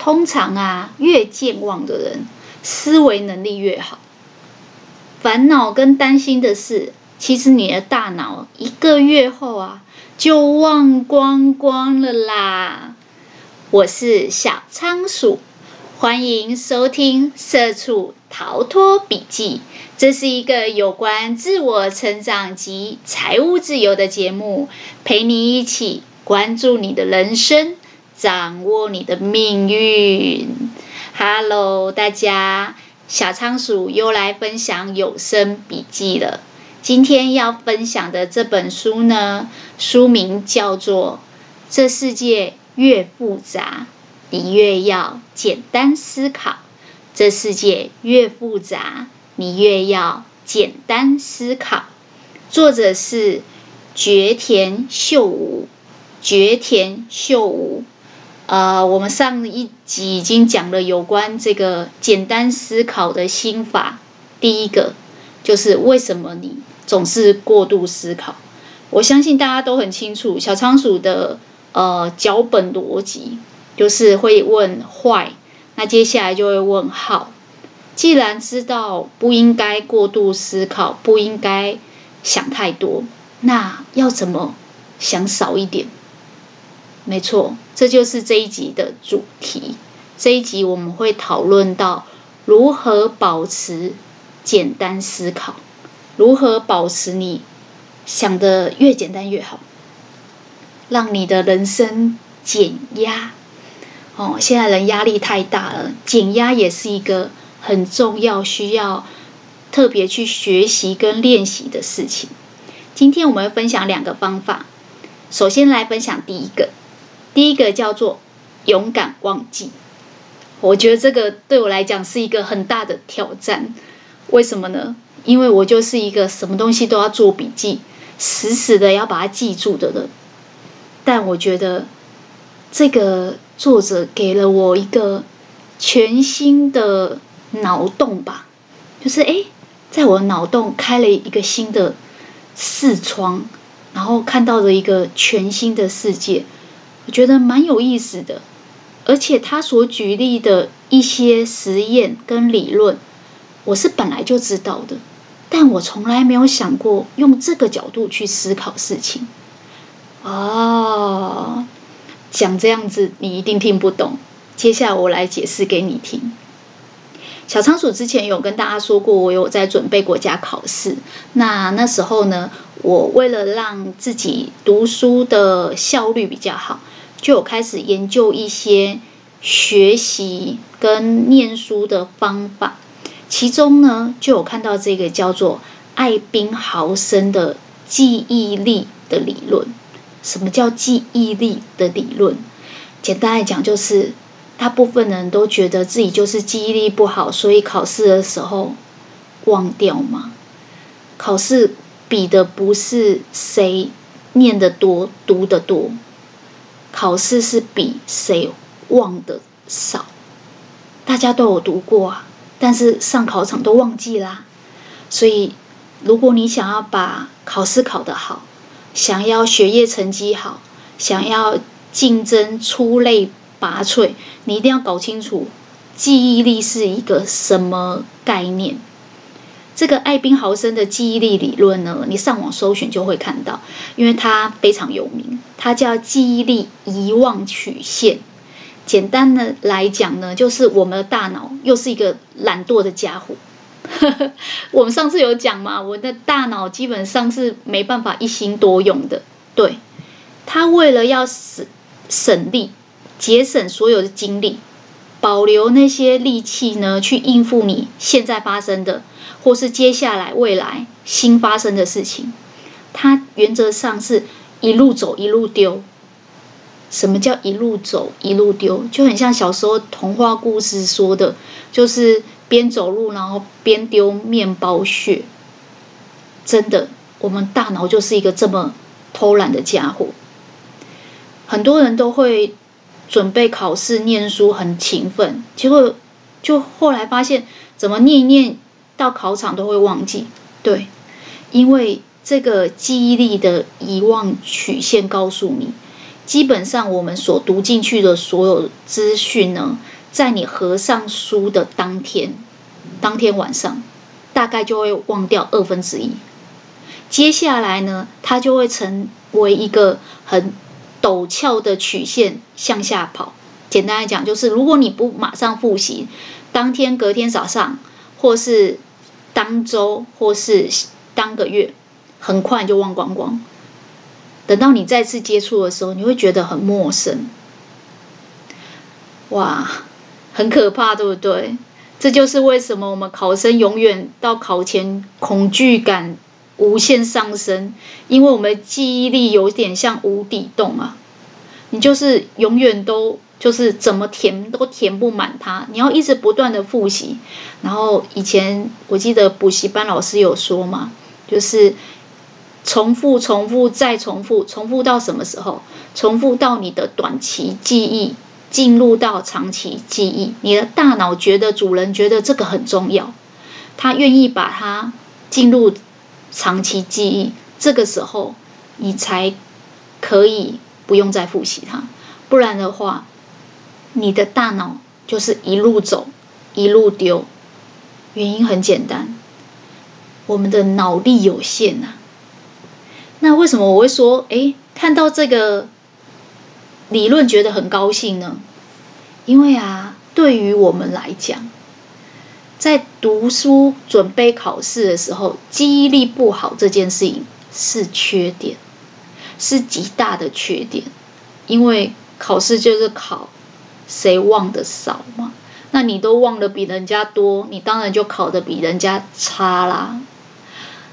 通常啊，越健忘的人，思维能力越好。烦恼跟担心的事，其实你的大脑一个月后啊，就忘光光了啦。我是小仓鼠，欢迎收听《社畜逃脱笔记》，这是一个有关自我成长及财务自由的节目，陪你一起关注你的人生。掌握你的命运。Hello，大家，小仓鼠又来分享有声笔记了。今天要分享的这本书呢，书名叫做《这世界越复杂，你越要简单思考》。这世界越复杂，你越要简单思考。作者是堀田秀吾。堀田秀吾。呃，我们上一集已经讲了有关这个简单思考的心法。第一个就是为什么你总是过度思考？我相信大家都很清楚，小仓鼠的呃脚本逻辑就是会问坏那接下来就会问好。既然知道不应该过度思考，不应该想太多，那要怎么想少一点？没错，这就是这一集的主题。这一集我们会讨论到如何保持简单思考，如何保持你想的越简单越好，让你的人生减压。哦，现在人压力太大了，减压也是一个很重要、需要特别去学习跟练习的事情。今天我们会分享两个方法，首先来分享第一个。第一个叫做勇敢忘记，我觉得这个对我来讲是一个很大的挑战。为什么呢？因为我就是一个什么东西都要做笔记，死死的要把它记住的人。但我觉得这个作者给了我一个全新的脑洞吧，就是诶，在我脑洞开了一个新的视窗，然后看到了一个全新的世界。我觉得蛮有意思的，而且他所举例的一些实验跟理论，我是本来就知道的，但我从来没有想过用这个角度去思考事情。哦，讲这样子你一定听不懂，接下来我来解释给你听。小仓鼠之前有跟大家说过，我有在准备国家考试，那那时候呢，我为了让自己读书的效率比较好。就有开始研究一些学习跟念书的方法，其中呢，就有看到这个叫做艾宾豪森的记忆力的理论。什么叫记忆力的理论？简单来讲，就是大部分人都觉得自己就是记忆力不好，所以考试的时候忘掉嘛。考试比的不是谁念得多、读得多。考试是比谁忘的少，大家都有读过啊，但是上考场都忘记啦。所以，如果你想要把考试考得好，想要学业成绩好，想要竞争出类拔萃，你一定要搞清楚记忆力是一个什么概念。这个艾宾豪森的记忆力理论呢，你上网搜寻就会看到，因为它非常有名，它叫记忆力遗忘曲线。简单的来讲呢，就是我们的大脑又是一个懒惰的家伙。我们上次有讲嘛，我的大脑基本上是没办法一心多用的。对，它为了要省省力，节省所有的精力。保留那些力气呢，去应付你现在发生的，或是接下来未来新发生的事情。它原则上是一路走一路丢。什么叫一路走一路丢？就很像小时候童话故事说的，就是边走路然后边丢面包屑。真的，我们大脑就是一个这么偷懒的家伙。很多人都会。准备考试、念书很勤奋，结果就后来发现，怎么念一念到考场都会忘记。对，因为这个记忆力的遗忘曲线告诉你，基本上我们所读进去的所有资讯呢，在你合上书的当天，当天晚上，大概就会忘掉二分之一。接下来呢，它就会成为一个很陡峭的曲线向下跑。简单来讲，就是如果你不马上复习，当天、隔天早上，或是当周，或是当个月，很快就忘光光。等到你再次接触的时候，你会觉得很陌生。哇，很可怕，对不对？这就是为什么我们考生永远到考前恐惧感无限上升，因为我们记忆力有点像无底洞啊，你就是永远都就是怎么填都填不满它，你要一直不断的复习。然后以前我记得补习班老师有说嘛，就是重复、重复再重复，重复到什么时候？重复到你的短期记忆进入到长期记忆，你的大脑觉得主人觉得这个很重要，他愿意把它进入。长期记忆，这个时候你才可以不用再复习它，不然的话，你的大脑就是一路走一路丢。原因很简单，我们的脑力有限呐、啊。那为什么我会说，哎，看到这个理论觉得很高兴呢？因为啊，对于我们来讲。在读书准备考试的时候，记忆力不好这件事情是缺点，是极大的缺点。因为考试就是考谁忘得少嘛，那你都忘得比人家多，你当然就考得比人家差啦。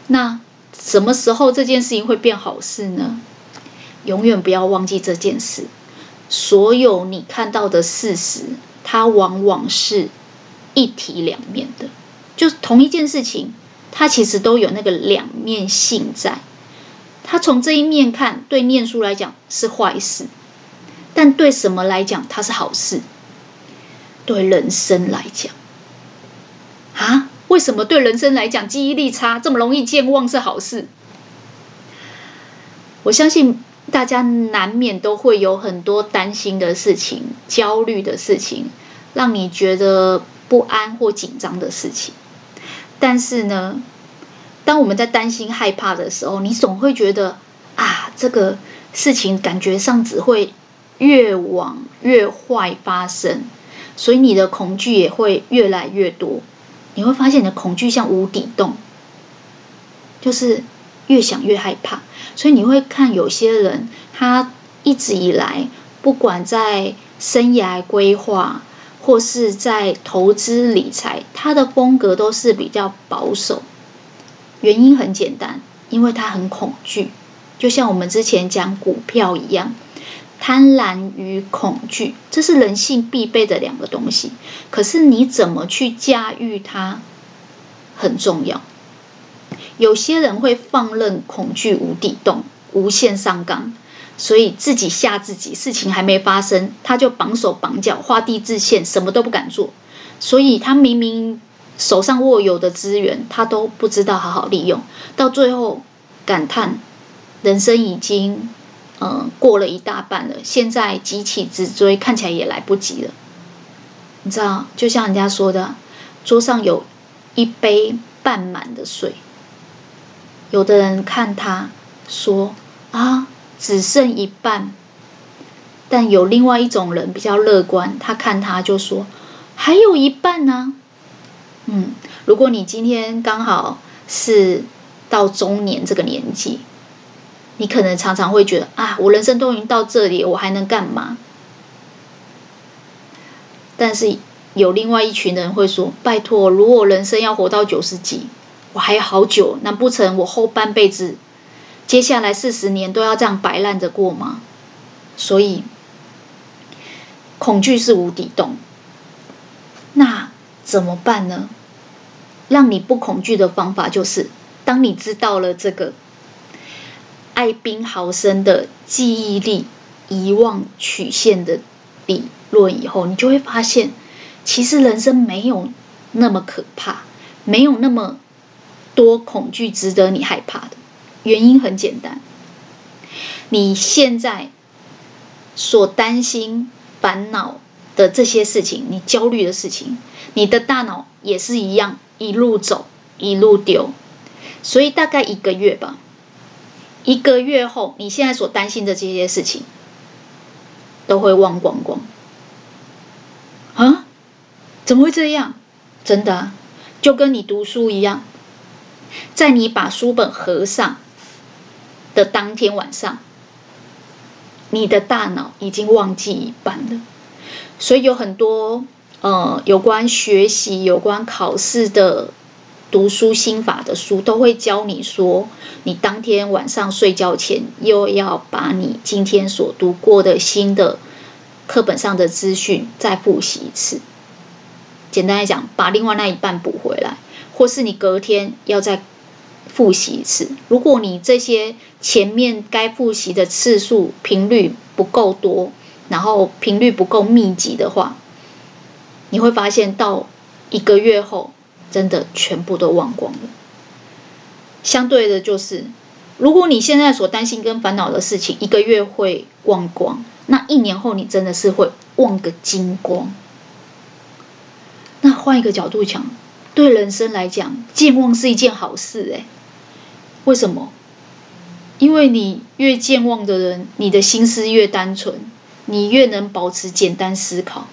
那什么时候这件事情会变好事呢？永远不要忘记这件事。所有你看到的事实，它往往是。一体两面的，就同一件事情，它其实都有那个两面性在。它从这一面看，对念书来讲是坏事，但对什么来讲它是好事？对人生来讲，啊，为什么对人生来讲记忆力差这么容易健忘是好事？我相信大家难免都会有很多担心的事情、焦虑的事情，让你觉得。不安或紧张的事情，但是呢，当我们在担心、害怕的时候，你总会觉得啊，这个事情感觉上只会越往越坏发生，所以你的恐惧也会越来越多。你会发现你的恐惧像无底洞，就是越想越害怕。所以你会看有些人，他一直以来不管在生涯规划。或是在投资理财，他的风格都是比较保守。原因很简单，因为他很恐惧，就像我们之前讲股票一样，贪婪与恐惧，这是人性必备的两个东西。可是你怎么去驾驭它，很重要。有些人会放任恐惧无底洞，无限上纲。所以自己吓自己，事情还没发生，他就绑手绑脚、画地自限，什么都不敢做。所以他明明手上握有的资源，他都不知道好好利用，到最后感叹人生已经嗯、过了一大半了，现在急起直追，看起来也来不及了。你知道，就像人家说的，桌上有一杯半满的水，有的人看他说啊。只剩一半，但有另外一种人比较乐观，他看他就说还有一半呢、嗯，如果你今天刚好是到中年这个年纪，你可能常常会觉得啊，我人生都已经到这里，我还能干嘛？但是有另外一群人会说，拜托，如果人生要活到九十几，我还有好久，难不成我后半辈子？接下来四十年都要这样摆烂着过吗？所以，恐惧是无底洞。那怎么办呢？让你不恐惧的方法就是，当你知道了这个艾宾豪森的记忆力遗忘曲线的理论以后，你就会发现，其实人生没有那么可怕，没有那么多恐惧值得你害怕的。原因很简单，你现在所担心、烦恼的这些事情，你焦虑的事情，你的大脑也是一样，一路走，一路丢。所以大概一个月吧，一个月后，你现在所担心的这些事情，都会忘光光。啊？怎么会这样？真的，就跟你读书一样，在你把书本合上的当天晚上，你的大脑已经忘记一半了。所以有很多呃有关学习、有关考试的。读书心法的书都会教你说，你当天晚上睡觉前又要把你今天所读过的新的课本上的资讯再复习一次。简单来讲，把另外那一半补回来，或是你隔天要再复习一次。如果你这些前面该复习的次数频率不够多，然后频率不够密集的话，你会发现到一个月后。真的全部都忘光了。相对的，就是如果你现在所担心跟烦恼的事情，一个月会忘光，那一年后你真的是会忘个精光。那换一个角度讲，对人生来讲，健忘是一件好事哎。为什么？因为你越健忘的人，你的心思越单纯，你越能保持简单思考。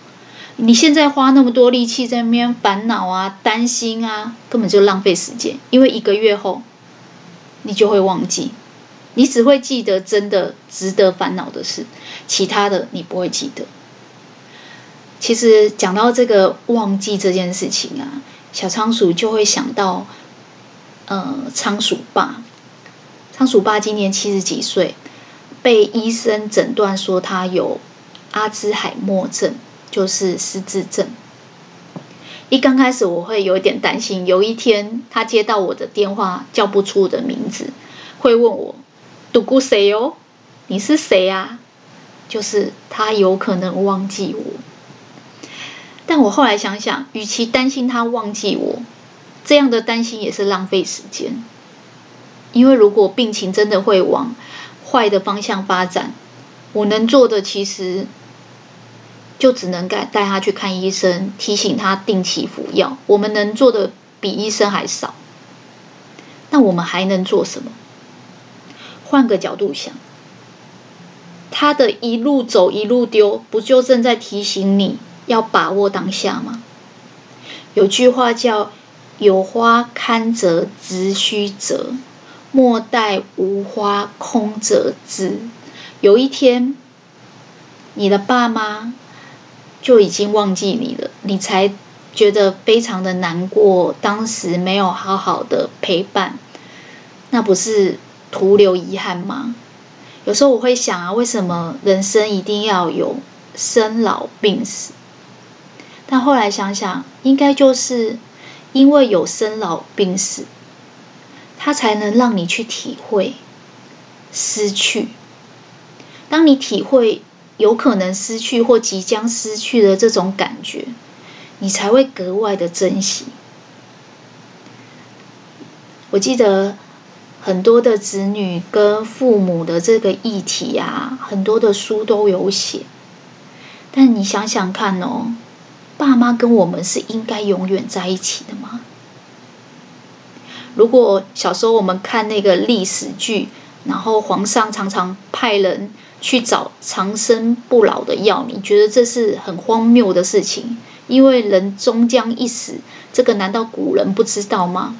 你现在花那么多力气在那边烦恼啊、担心啊，根本就浪费时间。因为一个月后，你就会忘记，你只会记得真的值得烦恼的事，其他的你不会记得。其实讲到这个忘记这件事情啊，小仓鼠就会想到，呃，仓鼠爸。仓鼠爸今年七十几岁，被医生诊断说他有阿兹海默症。就是失智症。一刚开始我会有点担心，有一天他接到我的电话，叫不出我的名字，会问我“独孤谁哦，你是谁啊？”就是他有可能忘记我。但我后来想想，与其担心他忘记我，这样的担心也是浪费时间。因为如果病情真的会往坏的方向发展，我能做的其实。就只能带带他去看医生，提醒他定期服药。我们能做的比医生还少。那我们还能做什么？换个角度想，他的一路走一路丢，不就正在提醒你要把握当下吗？有句话叫“有花堪折直须折，莫待无花空折枝”。有一天，你的爸妈。就已经忘记你了，你才觉得非常的难过。当时没有好好的陪伴，那不是徒留遗憾吗？有时候我会想啊，为什么人生一定要有生老病死？但后来想想，应该就是因为有生老病死，它才能让你去体会失去。当你体会。有可能失去或即将失去的这种感觉，你才会格外的珍惜。我记得很多的子女跟父母的这个议题啊，很多的书都有写。但你想想看哦，爸妈跟我们是应该永远在一起的吗？如果小时候我们看那个历史剧，然后皇上常常派人。去找长生不老的药，你觉得这是很荒谬的事情？因为人终将一死，这个难道古人不知道吗？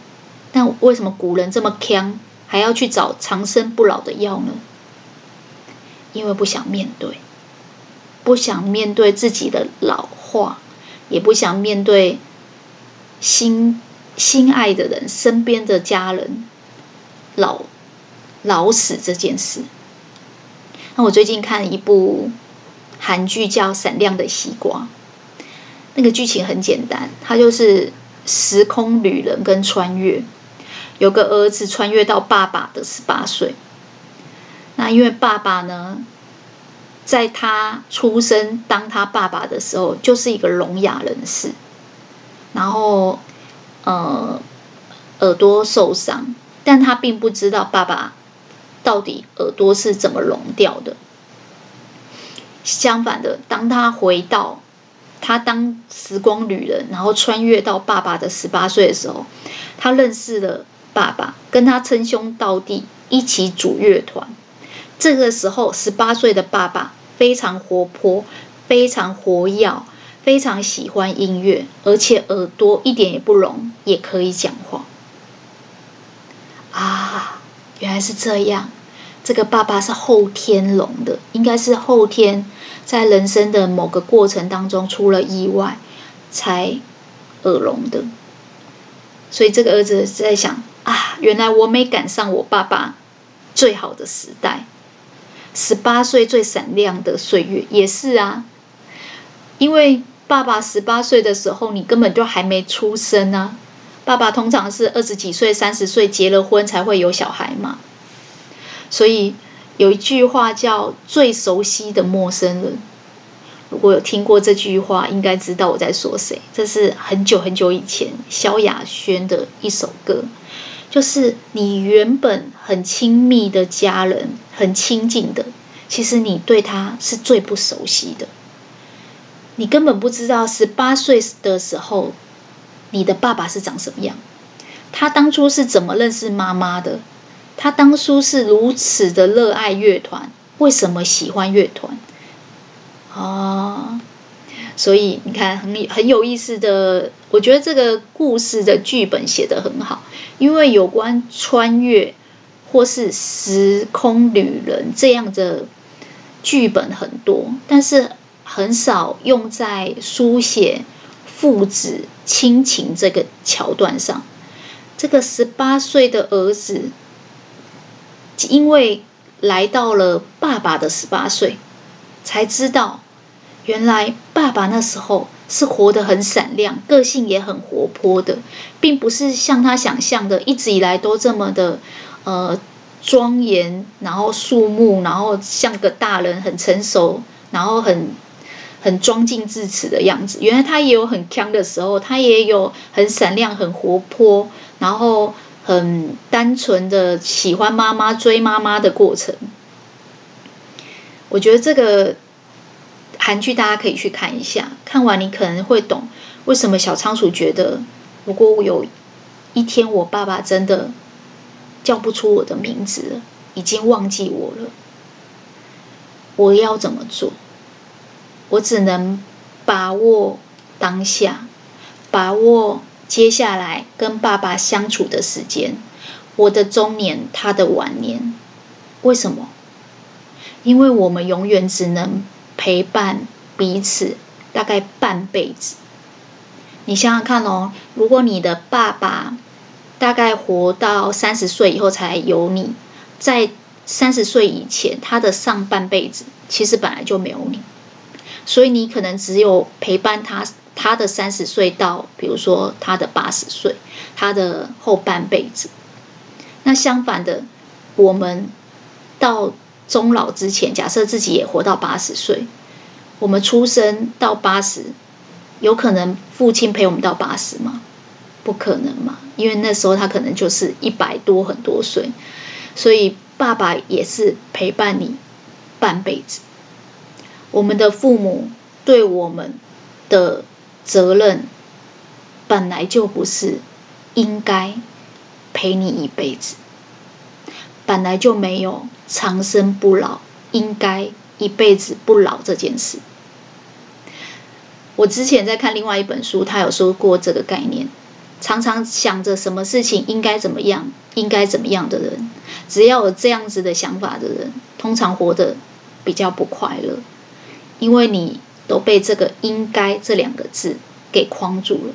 但为什么古人这么强，还要去找长生不老的药呢？因为不想面对，不想面对自己的老化，也不想面对心心爱的人、身边的家人老老死这件事。那我最近看一部韩剧叫《闪亮的西瓜》，那个剧情很简单，它就是时空旅人跟穿越，有个儿子穿越到爸爸的十八岁。那因为爸爸呢，在他出生当他爸爸的时候，就是一个聋哑人士，然后呃耳朵受伤，但他并不知道爸爸。到底耳朵是怎么聋掉的？相反的，当他回到他当时光旅人，然后穿越到爸爸的十八岁的时候，他认识了爸爸，跟他称兄道弟，一起组乐团。这个时候，十八岁的爸爸非常活泼，非常活跃，非常喜欢音乐，而且耳朵一点也不聋，也可以讲话。啊，原来是这样。这个爸爸是后天聋的，应该是后天在人生的某个过程当中出了意外，才耳聋的。所以这个儿子在想啊，原来我没赶上我爸爸最好的时代，十八岁最闪亮的岁月也是啊。因为爸爸十八岁的时候，你根本就还没出生啊。爸爸通常是二十几岁、三十岁结了婚才会有小孩嘛。所以有一句话叫“最熟悉的陌生人”。如果有听过这句话，应该知道我在说谁。这是很久很久以前萧亚轩的一首歌，就是你原本很亲密的家人，很亲近的，其实你对他是最不熟悉的。你根本不知道十八岁的时候，你的爸爸是长什么样，他当初是怎么认识妈妈的。他当初是如此的热爱乐团，为什么喜欢乐团？啊，所以你看，很很有意思的，我觉得这个故事的剧本写得很好，因为有关穿越或是时空旅人这样的剧本很多，但是很少用在书写父子亲情这个桥段上。这个十八岁的儿子。因为来到了爸爸的十八岁，才知道原来爸爸那时候是活得很闪亮，个性也很活泼的，并不是像他想象的一直以来都这么的呃庄严，然后肃穆，然后像个大人很成熟，然后很很庄敬致辞的样子。原来他也有很强的时候，他也有很闪亮、很活泼，然后。很单纯的喜欢妈妈、追妈妈的过程，我觉得这个韩剧大家可以去看一下。看完你可能会懂为什么小仓鼠觉得，如果我有一天我爸爸真的叫不出我的名字，已经忘记我了，我要怎么做？我只能把握当下，把握。接下来跟爸爸相处的时间，我的中年，他的晚年，为什么？因为我们永远只能陪伴彼此，大概半辈子。你想想看哦，如果你的爸爸大概活到三十岁以后才有你，在三十岁以前，他的上半辈子其实本来就没有你，所以你可能只有陪伴他。他的三十岁到，比如说他的八十岁，他的后半辈子。那相反的，我们到终老之前，假设自己也活到八十岁，我们出生到八十，有可能父亲陪我们到八十吗？不可能嘛，因为那时候他可能就是一百多很多岁，所以爸爸也是陪伴你半辈子。我们的父母对我们的。责任本来就不是应该陪你一辈子，本来就没有长生不老，应该一辈子不老这件事。我之前在看另外一本书，他有说过这个概念。常常想着什么事情应该怎么样，应该怎么样的人，只要有这样子的想法的人，通常活得比较不快乐，因为你。都被这个“应该”这两个字给框住了。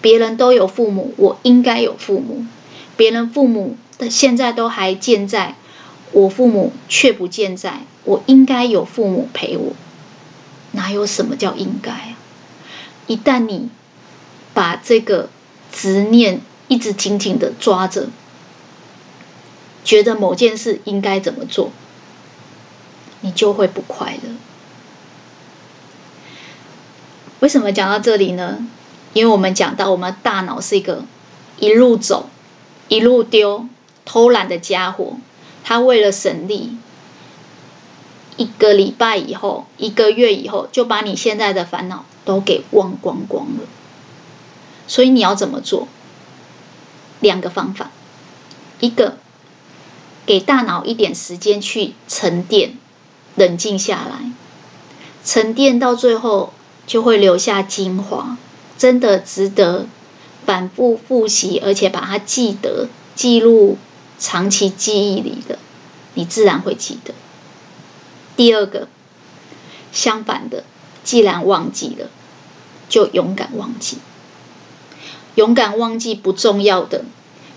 别人都有父母，我应该有父母；别人父母的现在都还健在，我父母却不健在，我应该有父母陪我。哪有什么叫应该啊？一旦你把这个执念一直紧紧的抓着，觉得某件事应该怎么做，你就会不快乐。为什么讲到这里呢？因为我们讲到，我们大脑是一个一路走、一路丢、偷懒的家伙。他为了省力，一个礼拜以后、一个月以后，就把你现在的烦恼都给忘光光了。所以你要怎么做？两个方法，一个给大脑一点时间去沉淀、冷静下来，沉淀到最后就会留下精华，真的值得反复复习，而且把它记得、记录长期记忆里的，你自然会记得。第二个，相反的，既然忘记了，就勇敢忘记。勇敢忘记不重要的，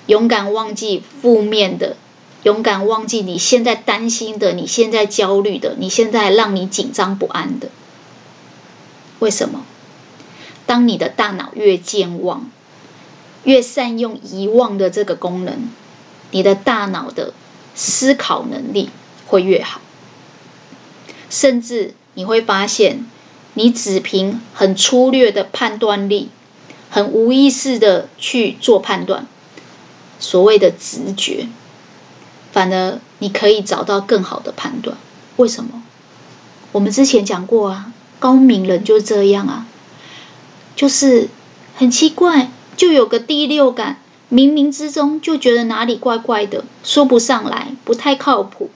勇敢忘记负面的，勇敢忘记你现在担心的，你现在焦虑的，你现在让你紧张不安的。为什么？当你的大脑越健忘，越善用遗忘的这个功能，你的大脑的思考能力会越好。甚至你会发现，你只凭很粗略的判断力，很无意识的去做判断，所谓的直觉，反而你可以找到更好的判断。为什么？我们之前讲过啊，高敏人就是这样啊，就是很奇怪，就有个第六感，冥冥之中就觉得哪里怪怪的，说不上来，不太靠谱。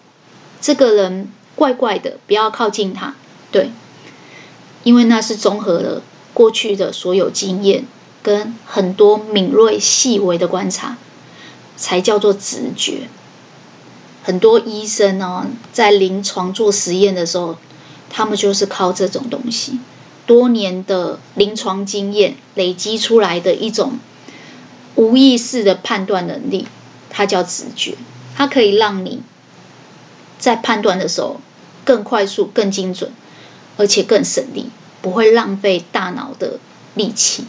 这个人。怪怪的，不要靠近他。对，因为那是综合了过去的所有经验跟很多敏锐细微的观察，才叫做直觉。很多医生呢，在临床做实验的时候，他们就是靠这种东西，多年的临床经验累积出来的一种无意识的判断能力，它叫直觉，它可以让你在判断的时候。更快速、更精准，而且更省力，不会浪费大脑的力气。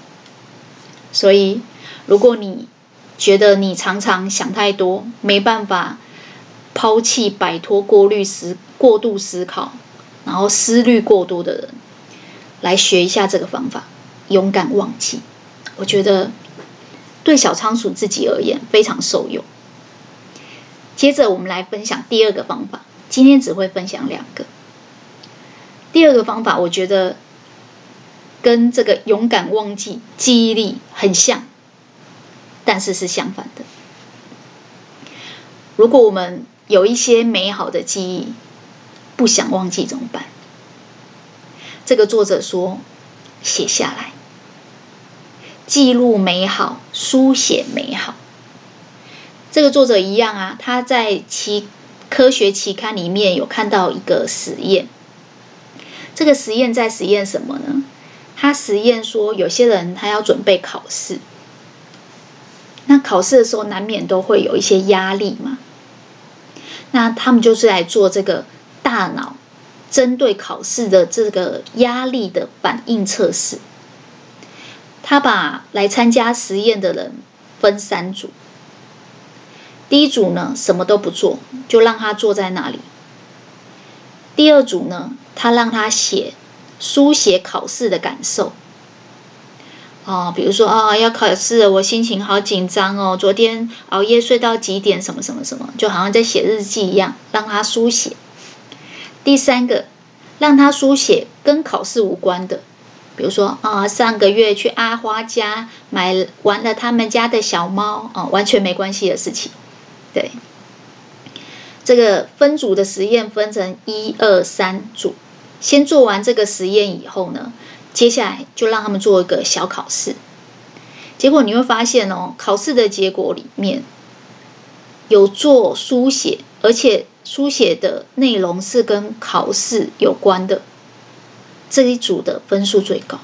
所以，如果你觉得你常常想太多，没办法抛弃、摆脱过滤思、过度思考，然后思虑过多的人，来学一下这个方法，勇敢忘记。我觉得对小仓鼠自己而言非常受用。接着，我们来分享第二个方法。今天只会分享两个。第二个方法，我觉得跟这个勇敢忘记记忆力很像，但是是相反的。如果我们有一些美好的记忆，不想忘记怎么办？这个作者说，写下来，记录美好，书写美好。这个作者一样啊，他在其。科学期刊里面有看到一个实验，这个实验在实验什么呢？他实验说，有些人他要准备考试，那考试的时候难免都会有一些压力嘛。那他们就是来做这个大脑针对考试的这个压力的反应测试。他把来参加实验的人分三组。第一组呢，什么都不做，就让他坐在那里。第二组呢，他让他写书写考试的感受。哦，比如说啊、要考试，我心情好紧张哦，昨天熬夜睡到几点，什么什么什么，就好像在写日记一样，让他书写。第三个，让他书写跟考试无关的，比如说啊、上个月去阿花家买玩了他们家的小猫，哦，完全没关系的事情。对，这个分组的实验分成一二三组，先做完这个实验以后呢，接下来就让他们做一个小考试。结果你会发现哦，考试的结果里面有做书写，而且书写的内容是跟考试有关的，这一组的分数最高。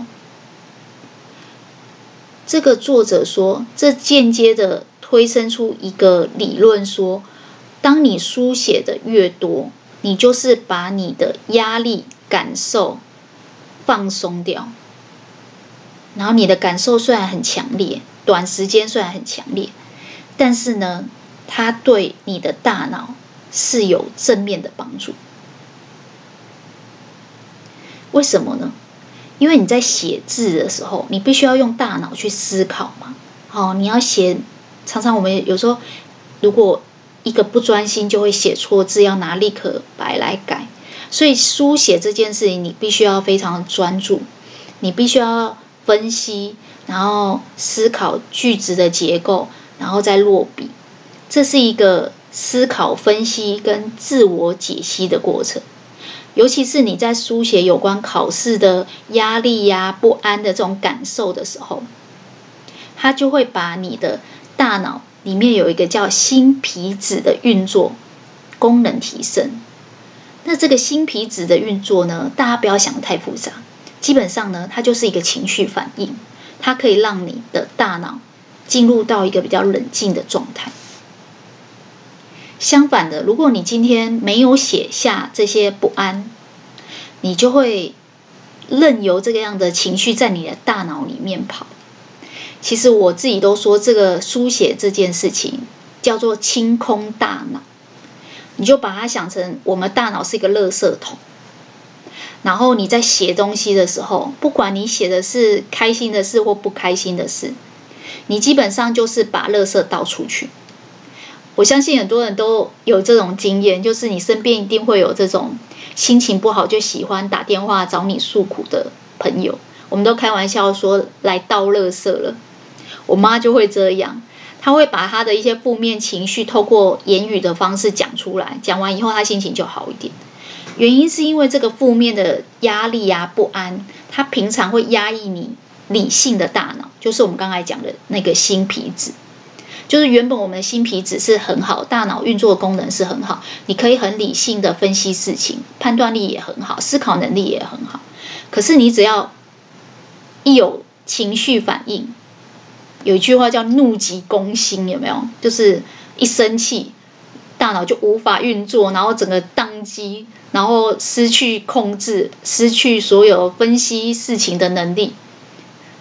这个作者说，这间接的。推生出一个理论说，当你书写的越多，你就是把你的压力感受放松掉。然后你的感受虽然很强烈，短时间虽然很强烈，但是呢，它对你的大脑是有正面的帮助。为什么呢？因为你在写字的时候，你必须要用大脑去思考嘛。好，你要写。常常我们有时候，如果一个不专心，就会写错字，要拿立可白来改。所以书写这件事情，你必须要非常专注，你必须要分析，然后思考句子的结构，然后再落笔。这是一个思考、分析跟自我解析的过程。尤其是你在书写有关考试的压力呀、不安的这种感受的时候，它就会把你的大脑里面有一个叫新皮质的运作功能提升。那这个新皮质的运作呢，大家不要想得太复杂，基本上呢，它就是一个情绪反应，它可以让你的大脑进入到一个比较冷静的状态。相反的，如果你今天没有写下这些不安，你就会任由这个样的情绪在你的大脑里面跑。其实我自己都说，这个书写这件事情叫做清空大脑。你就把它想成，我们大脑是一个垃圾桶。然后你在写东西的时候，不管你写的是开心的事或不开心的事，你基本上就是把垃圾倒出去。我相信很多人都有这种经验，就是你身边一定会有这种心情不好就喜欢打电话找你诉苦的朋友。我们都开玩笑说来倒垃圾了。我妈就会这样，他会把他的一些负面情绪透过言语的方式讲出来，讲完以后他心情就好一点。原因是因为这个负面的压力呀、啊、不安，他平常会压抑你理性的大脑，就是我们刚才讲的那个新皮质。就是原本我们的新皮质是很好，大脑运作的功能是很好，你可以很理性的分析事情，判断力也很好，思考能力也很好。可是你只要一有情绪反应，有一句话叫“怒急攻心”，有没有？就是一生气，大脑就无法运作，然后整个宕机，然后失去控制，失去所有分析事情的能力，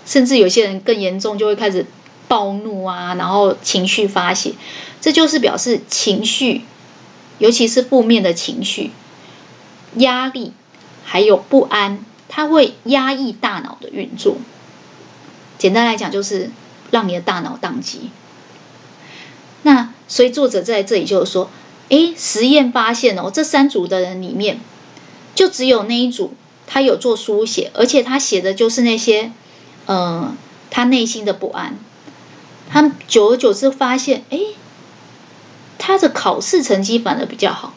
甚至有些人更严重，就会开始。暴怒啊，然后情绪发泄，这就是表示情绪，尤其是负面的情绪、压力还有不安，它会压抑大脑的运作。简单来讲，就是让你的大脑宕机。那所以作者在这里就是说，诶，实验发现哦，这三组的人里面，就只有那一组他有做书写，而且他写的就是那些，呃，他内心的不安。他久而久之发现，哎，他的考试成绩反而比较好。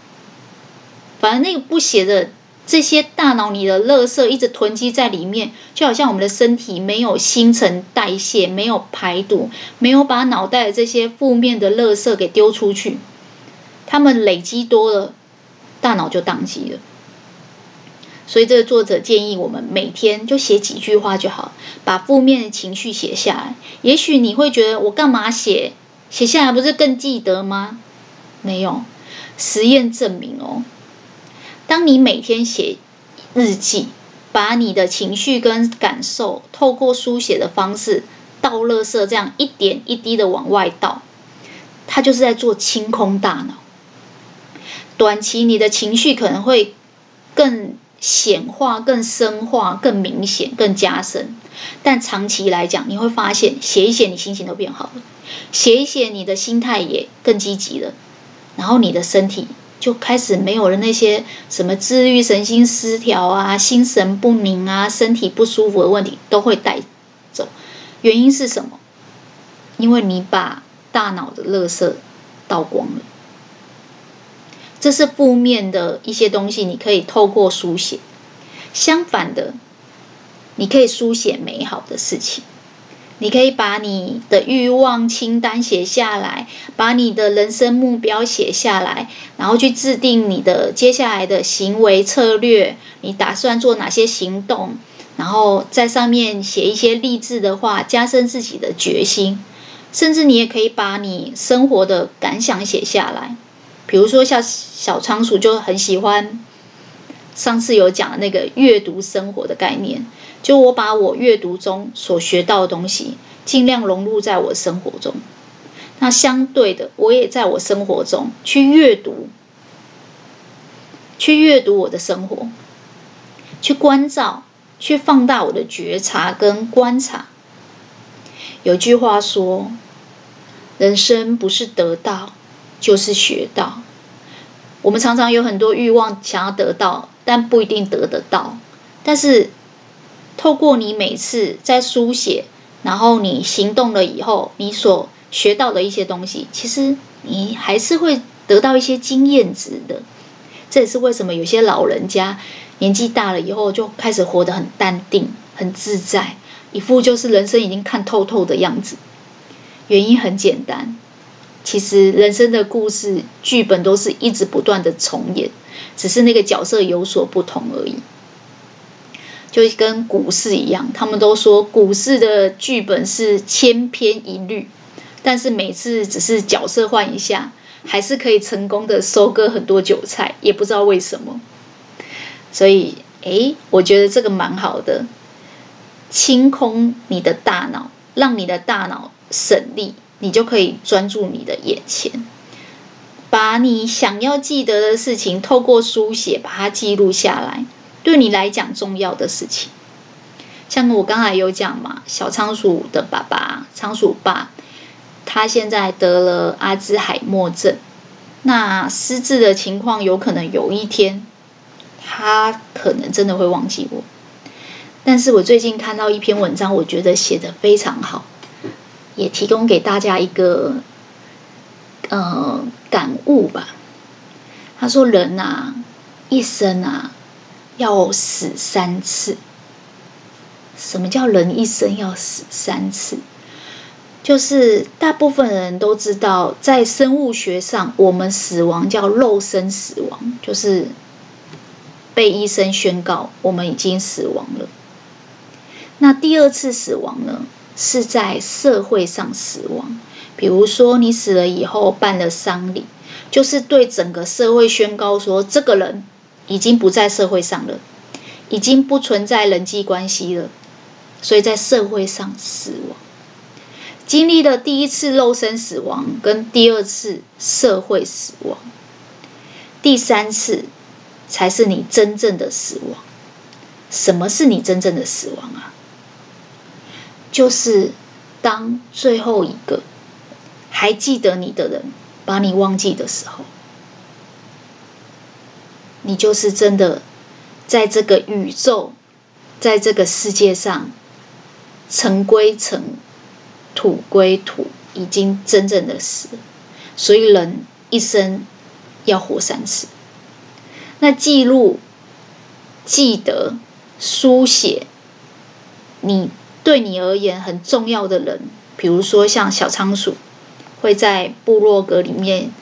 反而那个不写的这些大脑里的垃圾一直囤积在里面，就好像我们的身体没有新陈代谢，没有排毒，没有把脑袋的这些负面的垃圾给丢出去，他们累积多了，大脑就宕机了。所以，这个作者建议我们每天就写几句话就好，把负面的情绪写下来。也许你会觉得，我干嘛写？写下来不是更记得吗？没有，实验证明哦，当你每天写日记，把你的情绪跟感受透过书写的方式倒垃圾，这样一点一滴的往外倒，它就是在做清空大脑。短期你的情绪可能会更。显化更深化、更明显、更加深，但长期来讲，你会发现写一写，你心情都变好了；写一写，你的心态也更积极了。然后你的身体就开始没有了那些什么自律神经失调啊、心神不宁啊、身体不舒服的问题都会带走。原因是什么？因为你把大脑的垃圾倒光了。这是负面的一些东西，你可以透过书写；相反的，你可以书写美好的事情。你可以把你的欲望清单写下来，把你的人生目标写下来，然后去制定你的接下来的行为策略。你打算做哪些行动？然后在上面写一些励志的话，加深自己的决心。甚至你也可以把你生活的感想写下来。比如说，像小仓鼠就很喜欢上次有讲的那个阅读生活的概念，就我把我阅读中所学到的东西，尽量融入在我生活中。那相对的，我也在我生活中去阅读，去阅读我的生活，去关照，去放大我的觉察跟观察。有句话说：“人生不是得到。”就是学到，我们常常有很多欲望想要得到，但不一定得得到。但是透过你每次在书写，然后你行动了以后，你所学到的一些东西，其实你还是会得到一些经验值的。这也是为什么有些老人家年纪大了以后就开始活得很淡定、很自在，一副就是人生已经看透透的样子。原因很简单，其实人生的故事剧本都是一直不断的重演，只是那个角色有所不同而已。就跟股市一样，他们都说股市的剧本是千篇一律，但是每次只是角色换一下，还是可以成功的收割很多韭菜，也不知道为什么。所以，诶，我觉得这个蛮好的，清空你的大脑，让你的大脑。省力，你就可以专注你的眼前，把你想要记得的事情透过书写把它记录下来，对你来讲重要的事情。像我刚才有讲嘛，小仓鼠的爸爸仓鼠爸，他现在得了阿兹海默症，那失智的情况有可能有一天，他可能真的会忘记我。但是我最近看到一篇文章，我觉得写得非常好。也提供给大家一个呃感悟吧。他说：“人啊，一生啊要死三次。什么叫人一生要死三次？就是大部分人都知道，在生物学上，我们死亡叫肉身死亡，就是被医生宣告我们已经死亡了。那第二次死亡呢？”是在社会上死亡，比如说你死了以后办了丧礼，就是对整个社会宣告说，这个人已经不在社会上了，已经不存在人际关系了，所以在社会上死亡。经历了第一次肉身死亡跟第二次社会死亡，第三次才是你真正的死亡。什么是你真正的死亡啊？就是当最后一个还记得你的人把你忘记的时候，你就是真的在这个宇宙，在这个世界上，尘归尘，土归土，已经真正的死。所以人一生要活三次。那记录、记得、书写，你。对你而言很重要的人，比如说像小仓鼠，会在部落格里面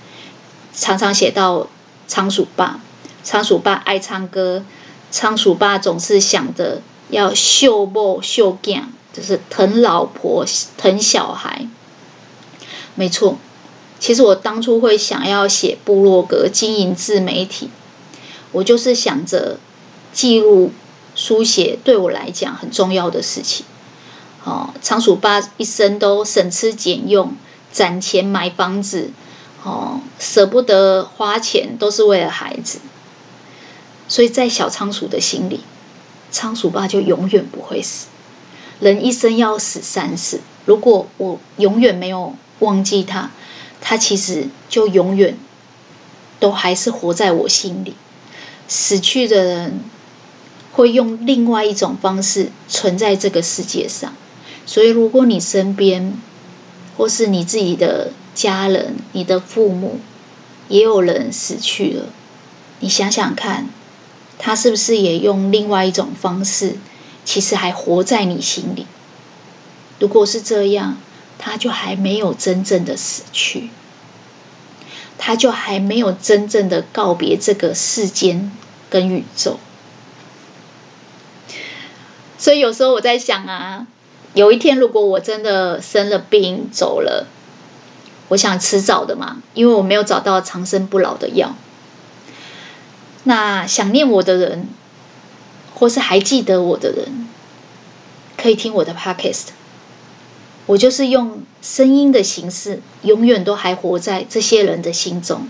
常常写到仓鼠爸。仓鼠爸爱唱歌，仓鼠爸总是想着要秀某秀囝，就是疼老婆疼小孩。没错，其实我当初会想要写部落格经营自媒体，我就是想着记录书写对我来讲很重要的事情。哦，仓鼠爸一生都省吃俭用，攒钱买房子，哦，舍不得花钱，都是为了孩子。所以在小仓鼠的心里，仓鼠爸就永远不会死。人一生要死三次，如果我永远没有忘记他，他其实就永远都还是活在我心里。死去的人会用另外一种方式存在这个世界上。所以，如果你身边，或是你自己的家人、你的父母，也有人死去了，你想想看，他是不是也用另外一种方式，其实还活在你心里？如果是这样，他就还没有真正的死去，他就还没有真正的告别这个世间跟宇宙。所以有时候我在想啊。有一天，如果我真的生了病走了，我想迟早的嘛，因为我没有找到长生不老的药。那想念我的人，或是还记得我的人，可以听我的 podcast。我就是用声音的形式，永远都还活在这些人的心中。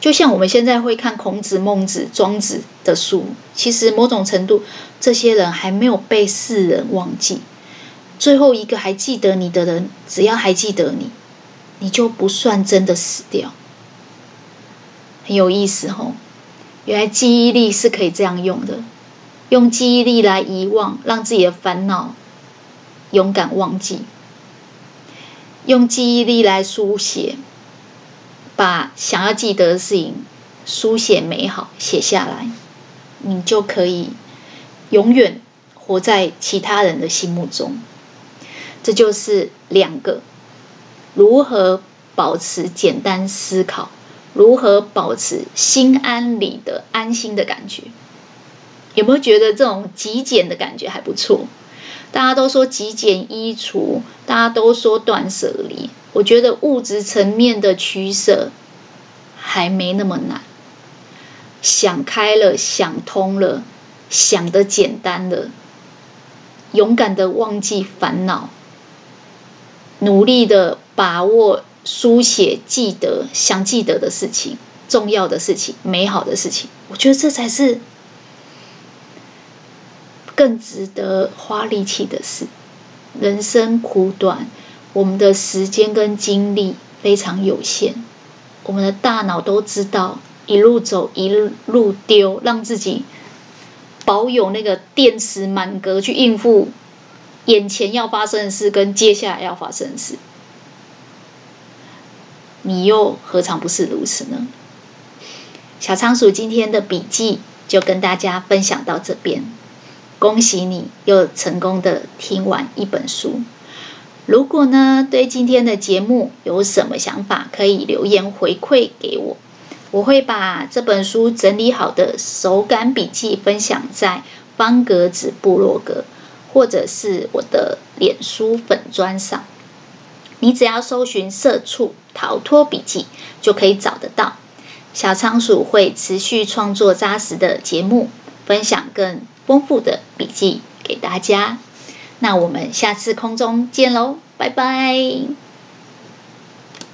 就像我们现在会看孔子、孟子、庄子的书，其实某种程度，这些人还没有被世人忘记。最后一个还记得你的人，只要还记得你，你就不算真的死掉。很有意思吼，原来记忆力是可以这样用的，用记忆力来遗忘，让自己的烦恼勇敢忘记；用记忆力来书写，把想要记得的事情书写美好写下来，你就可以永远活在其他人的心目中。这就是两个如何保持简单思考，如何保持心安理得、安心的感觉？有没有觉得这种极简的感觉还不错？大家都说极简衣橱，大家都说断舍离。我觉得物质层面的取舍还没那么难。想开了，想通了，想得简单了，勇敢的忘记烦恼，努力的把握。书写、记得想记得的事情、重要的事情、美好的事情，我觉得这才是更值得花力气的事。人生苦短，我们的时间跟精力非常有限，我们的大脑都知道一路走一路丢，让自己保有那个电池满格去应付眼前要发生的事跟接下来要发生的事。你又何尝不是如此呢？小仓鼠今天的笔记就跟大家分享到这边，恭喜你又成功的听完一本书。如果呢，对今天的节目有什么想法，可以留言回馈给我，我会把这本书整理好的手感笔记分享在方格子部落格，或者是我的脸书粉专上。你只要搜寻“社畜逃脱笔记”，就可以找得到。小仓鼠会持续创作扎实的节目，分享更丰富的笔记给大家。那我们下次空中见喽，拜拜。